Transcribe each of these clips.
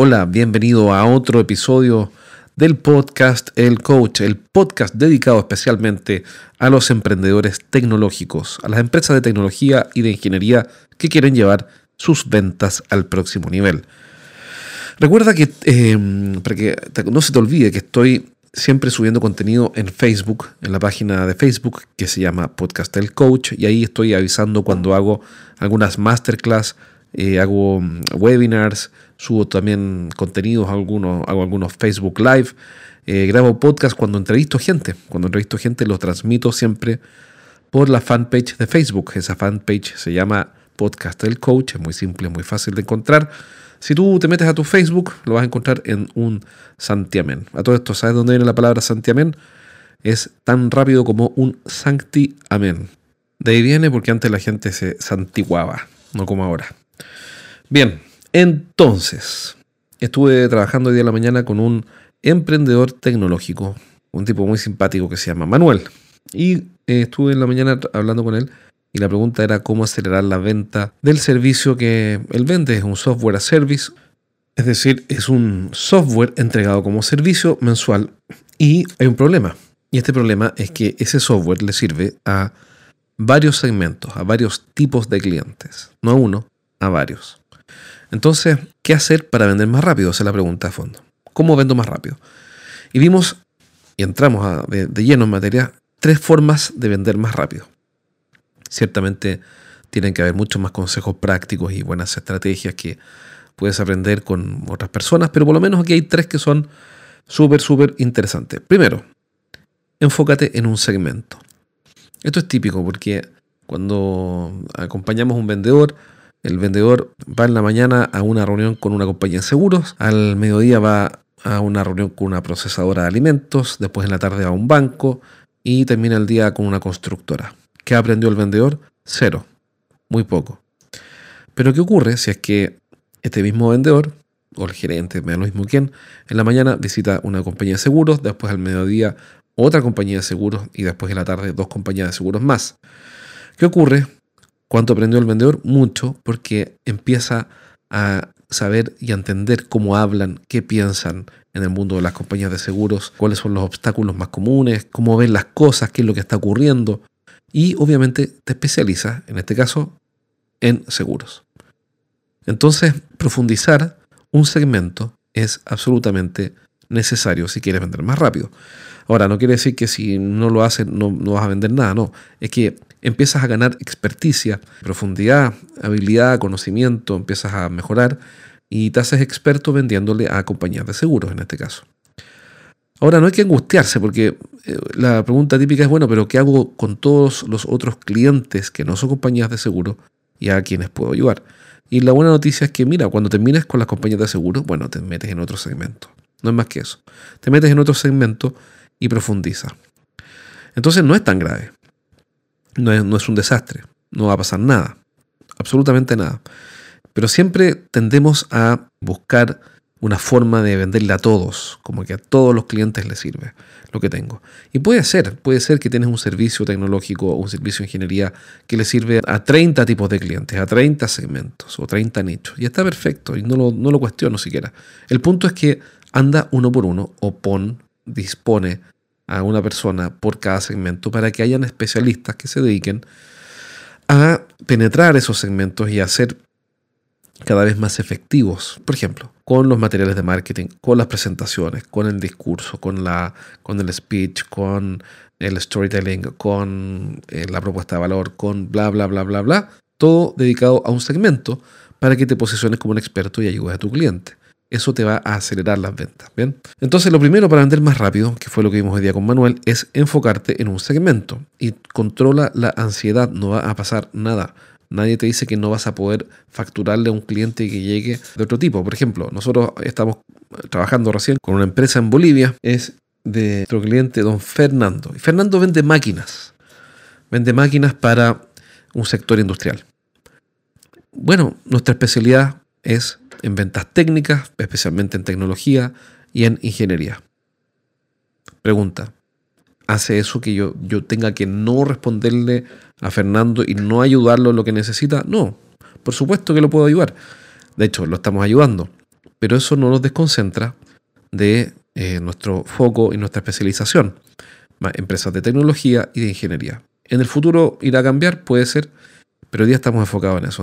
Hola, bienvenido a otro episodio del podcast El Coach, el podcast dedicado especialmente a los emprendedores tecnológicos, a las empresas de tecnología y de ingeniería que quieren llevar sus ventas al próximo nivel. Recuerda que, em, para que no se te olvide que estoy siempre subiendo contenido en Facebook, en la página de Facebook que se llama Podcast El Coach, y ahí estoy avisando cuando hago algunas masterclass, eh, hago mm, webinars, subo también contenidos, algunos, hago algunos Facebook Live, eh, grabo podcast cuando entrevisto gente. Cuando entrevisto gente lo transmito siempre por la fanpage de Facebook. Esa fanpage se llama Podcast del Coach, es muy simple, muy fácil de encontrar. Si tú te metes a tu Facebook, lo vas a encontrar en un santiamén. A todo esto, ¿sabes dónde viene la palabra santiamén? Es tan rápido como un sancti amén. De ahí viene porque antes la gente se santiguaba, no como ahora. Bien, entonces, estuve trabajando hoy día en la mañana con un emprendedor tecnológico, un tipo muy simpático que se llama Manuel. Y eh, estuve en la mañana hablando con él y la pregunta era cómo acelerar la venta del servicio que él vende. Es un software a service, es decir, es un software entregado como servicio mensual y hay un problema. Y este problema es que ese software le sirve a varios segmentos, a varios tipos de clientes, no a uno, a varios. Entonces, ¿qué hacer para vender más rápido? Esa es la pregunta a fondo. ¿Cómo vendo más rápido? Y vimos, y entramos de, de lleno en materia, tres formas de vender más rápido. Ciertamente tienen que haber muchos más consejos prácticos y buenas estrategias que puedes aprender con otras personas, pero por lo menos aquí hay tres que son súper, súper interesantes. Primero, enfócate en un segmento. Esto es típico porque cuando acompañamos a un vendedor, el vendedor va en la mañana a una reunión con una compañía de seguros, al mediodía va a una reunión con una procesadora de alimentos, después en la tarde a un banco y termina el día con una constructora. ¿Qué aprendió el vendedor? Cero, muy poco. Pero ¿qué ocurre si es que este mismo vendedor, o el gerente, me da lo mismo quién, en la mañana visita una compañía de seguros, después al mediodía otra compañía de seguros y después en la tarde dos compañías de seguros más? ¿Qué ocurre? ¿Cuánto aprendió el vendedor? Mucho, porque empieza a saber y a entender cómo hablan, qué piensan en el mundo de las compañías de seguros, cuáles son los obstáculos más comunes, cómo ven las cosas, qué es lo que está ocurriendo. Y obviamente te especializa, en este caso, en seguros. Entonces, profundizar un segmento es absolutamente necesario si quieres vender más rápido. Ahora, no quiere decir que si no lo haces no, no vas a vender nada, no. Es que empiezas a ganar experticia, profundidad, habilidad, conocimiento, empiezas a mejorar y te haces experto vendiéndole a compañías de seguros en este caso. Ahora no hay que angustiarse porque eh, la pregunta típica es, bueno, pero ¿qué hago con todos los otros clientes que no son compañías de seguro y a quienes puedo ayudar? Y la buena noticia es que, mira, cuando termines con las compañías de seguro, bueno, te metes en otro segmento. No es más que eso. Te metes en otro segmento y profundiza. Entonces no es tan grave no es, un desastre, no va a pasar nada, absolutamente nada. Pero siempre tendemos a buscar una forma de venderle a todos, como que a todos los clientes les sirve lo que tengo. Y puede ser, puede ser que tienes un servicio tecnológico o un servicio de ingeniería que le sirve a 30 tipos de clientes, a 30 segmentos o 30 nichos. Y está perfecto y no lo, no lo cuestiono siquiera. El punto es que anda uno por uno o pon, dispone a una persona por cada segmento para que hayan especialistas que se dediquen a penetrar esos segmentos y a ser cada vez más efectivos. Por ejemplo, con los materiales de marketing, con las presentaciones, con el discurso, con, la, con el speech, con el storytelling, con eh, la propuesta de valor, con bla, bla, bla, bla, bla. Todo dedicado a un segmento para que te posiciones como un experto y ayudes a tu cliente eso te va a acelerar las ventas. ¿bien? Entonces, lo primero para vender más rápido, que fue lo que vimos hoy día con Manuel, es enfocarte en un segmento y controla la ansiedad, no va a pasar nada. Nadie te dice que no vas a poder facturarle a un cliente que llegue de otro tipo. Por ejemplo, nosotros estamos trabajando recién con una empresa en Bolivia, es de nuestro cliente don Fernando. Y Fernando vende máquinas, vende máquinas para un sector industrial. Bueno, nuestra especialidad es en ventas técnicas, especialmente en tecnología y en ingeniería. Pregunta, ¿hace eso que yo, yo tenga que no responderle a Fernando y no ayudarlo en lo que necesita? No, por supuesto que lo puedo ayudar. De hecho, lo estamos ayudando. pero eso no nos desconcentra de eh, nuestro foco y nuestra especialización, empresas de tecnología y de ingeniería. En el futuro irá a cambiar, puede ser, pero hoy día estamos enfocados en eso.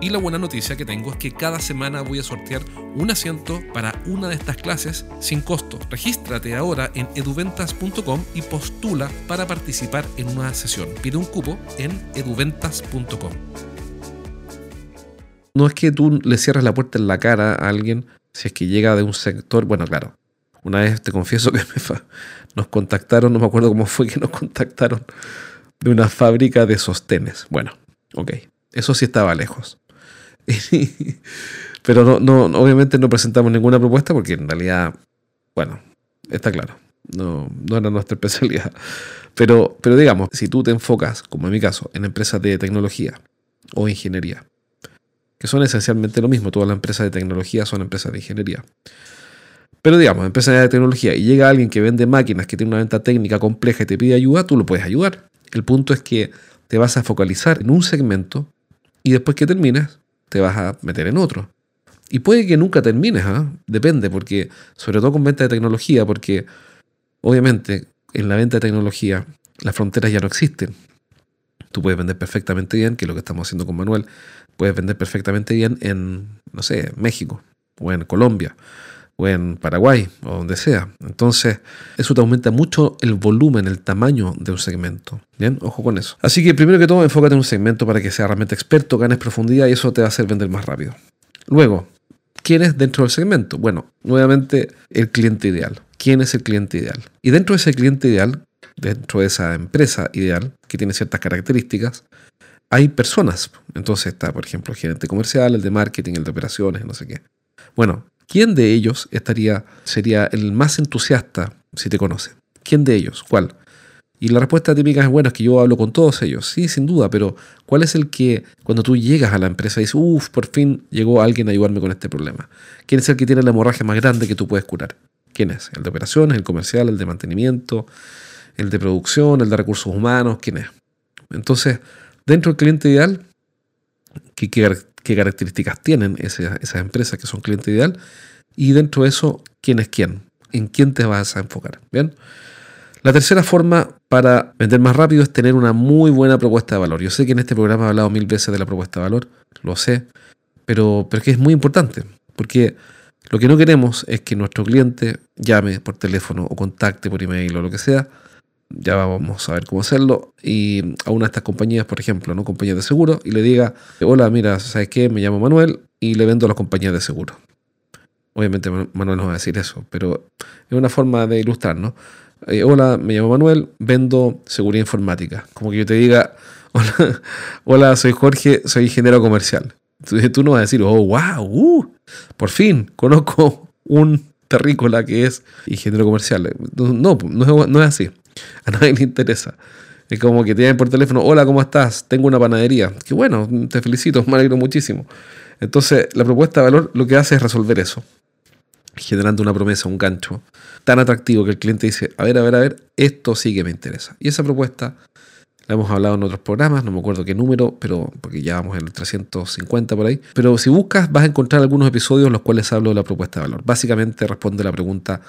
Y la buena noticia que tengo es que cada semana voy a sortear un asiento para una de estas clases sin costo. Regístrate ahora en eduventas.com y postula para participar en una sesión. Pide un cupo en eduventas.com. No es que tú le cierres la puerta en la cara a alguien si es que llega de un sector, bueno, claro. Una vez te confieso que nos contactaron, no me acuerdo cómo fue que nos contactaron, de una fábrica de sostenes. Bueno, ok, eso sí estaba lejos. Pero no, no, obviamente no presentamos ninguna propuesta porque en realidad, bueno, está claro, no, no era nuestra especialidad. Pero, pero digamos, si tú te enfocas, como en mi caso, en empresas de tecnología o ingeniería, que son esencialmente lo mismo, todas las empresas de tecnología son empresas de ingeniería. Pero digamos, empresas de tecnología y llega alguien que vende máquinas, que tiene una venta técnica compleja y te pide ayuda, tú lo puedes ayudar. El punto es que te vas a focalizar en un segmento y después que termines, te vas a meter en otro. Y puede que nunca termines, ¿ah? depende, porque sobre todo con venta de tecnología, porque obviamente en la venta de tecnología las fronteras ya no existen. Tú puedes vender perfectamente bien, que es lo que estamos haciendo con Manuel, puedes vender perfectamente bien en, no sé, México o en Colombia o en Paraguay o donde sea. Entonces, eso te aumenta mucho el volumen, el tamaño de un segmento. Bien, ojo con eso. Así que primero que todo, enfócate en un segmento para que seas realmente experto, ganes profundidad y eso te va a hacer vender más rápido. Luego, ¿quién es dentro del segmento? Bueno, nuevamente el cliente ideal. ¿Quién es el cliente ideal? Y dentro de ese cliente ideal, dentro de esa empresa ideal, que tiene ciertas características, hay personas. Entonces está, por ejemplo, el gerente comercial, el de marketing, el de operaciones, no sé qué. Bueno, ¿Quién de ellos estaría, sería el más entusiasta si te conoce? ¿Quién de ellos? ¿Cuál? Y la respuesta típica es, bueno, es que yo hablo con todos ellos. Sí, sin duda, pero ¿cuál es el que cuando tú llegas a la empresa dices, uff, por fin llegó alguien a ayudarme con este problema? ¿Quién es el que tiene la hemorragia más grande que tú puedes curar? ¿Quién es? ¿El de operaciones, el comercial, el de mantenimiento, el de producción, el de recursos humanos? ¿Quién es? Entonces, dentro del cliente ideal, ¿qué, qué, qué características tienen esas, empresas que son cliente ideal y dentro de eso, quién es quién, en quién te vas a enfocar. Bien. La tercera forma para vender más rápido es tener una muy buena propuesta de valor. Yo sé que en este programa he hablado mil veces de la propuesta de valor, lo sé, pero, pero es que es muy importante, porque lo que no queremos es que nuestro cliente llame por teléfono o contacte por email o lo que sea ya vamos a ver cómo hacerlo, y a una de estas compañías, por ejemplo, ¿no? compañías de seguro, y le diga, hola, mira, ¿sabes qué? Me llamo Manuel y le vendo a las compañías de seguro. Obviamente Manuel no va a decir eso, pero es una forma de ilustrar, ¿no? Eh, hola, me llamo Manuel, vendo seguridad informática. Como que yo te diga, hola, hola soy Jorge, soy ingeniero comercial. Entonces tú no vas a decir, oh, wow, uh, por fin conozco un terrícola que es ingeniero comercial. No, no, no es así. A nadie le interesa. Es como que te llaman por teléfono, hola, ¿cómo estás? Tengo una panadería. Que bueno, te felicito, me alegro muchísimo. Entonces, la propuesta de valor lo que hace es resolver eso, generando una promesa, un gancho tan atractivo que el cliente dice, a ver, a ver, a ver, esto sí que me interesa. Y esa propuesta la hemos hablado en otros programas, no me acuerdo qué número, pero porque ya vamos en el 350 por ahí. Pero si buscas, vas a encontrar algunos episodios en los cuales hablo de la propuesta de valor. Básicamente responde la pregunta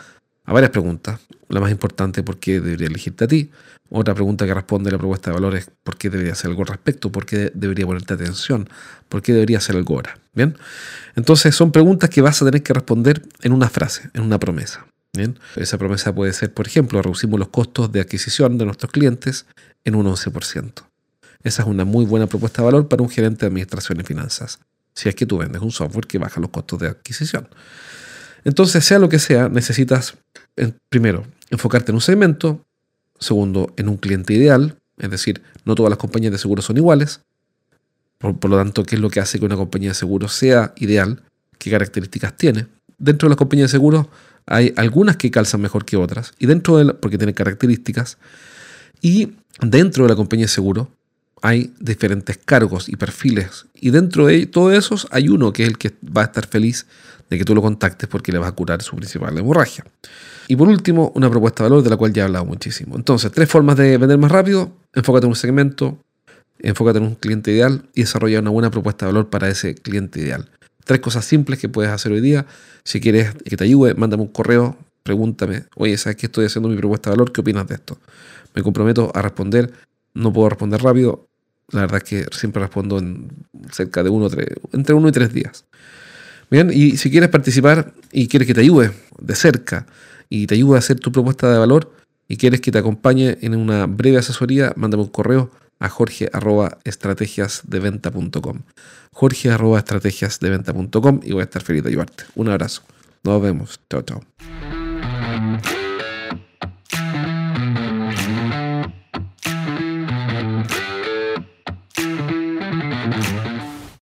a varias preguntas. La más importante, ¿por qué debería elegirte a ti? Otra pregunta que responde la propuesta de valor es ¿por qué debería hacer algo al respecto? ¿Por qué debería ponerte atención? ¿Por qué debería hacer algo ahora? ¿Bien? Entonces son preguntas que vas a tener que responder en una frase, en una promesa. ¿Bien? Esa promesa puede ser, por ejemplo, reducimos los costos de adquisición de nuestros clientes en un 11%. Esa es una muy buena propuesta de valor para un gerente de administración y finanzas. Si es que tú vendes un software que baja los costos de adquisición. Entonces, sea lo que sea, necesitas, primero, enfocarte en un segmento, segundo, en un cliente ideal, es decir, no todas las compañías de seguros son iguales, por, lo tanto, ¿qué es lo que hace que una compañía de seguros sea ideal? ¿Qué características tiene? Dentro de las compañías de seguros hay algunas que calzan mejor que otras, y dentro de porque tienen características, y dentro de la compañía de seguros hay diferentes cargos y perfiles. Y dentro de todos esos hay uno que es el que va a estar feliz de que tú lo contactes porque le vas a curar su principal hemorragia. Y por último, una propuesta de valor de la cual ya he hablado muchísimo. Entonces, tres formas de vender más rápido. Enfócate en un segmento, enfócate en un cliente ideal y desarrolla una buena propuesta de valor para ese cliente ideal. Tres cosas simples que puedes hacer hoy día. Si quieres que te ayude, mándame un correo, pregúntame, oye, ¿sabes que estoy haciendo mi propuesta de valor? ¿Qué opinas de esto? Me comprometo a responder. No puedo responder rápido. La verdad es que siempre respondo en cerca de uno, tres, entre uno y tres días. Bien, y si quieres participar y quieres que te ayude de cerca y te ayude a hacer tu propuesta de valor y quieres que te acompañe en una breve asesoría, mándame un correo a jorge arroba estrategiasdeventa.com. Jorge arroba estrategiasdeventa.com y voy a estar feliz de ayudarte. Un abrazo. Nos vemos. Chao, chao.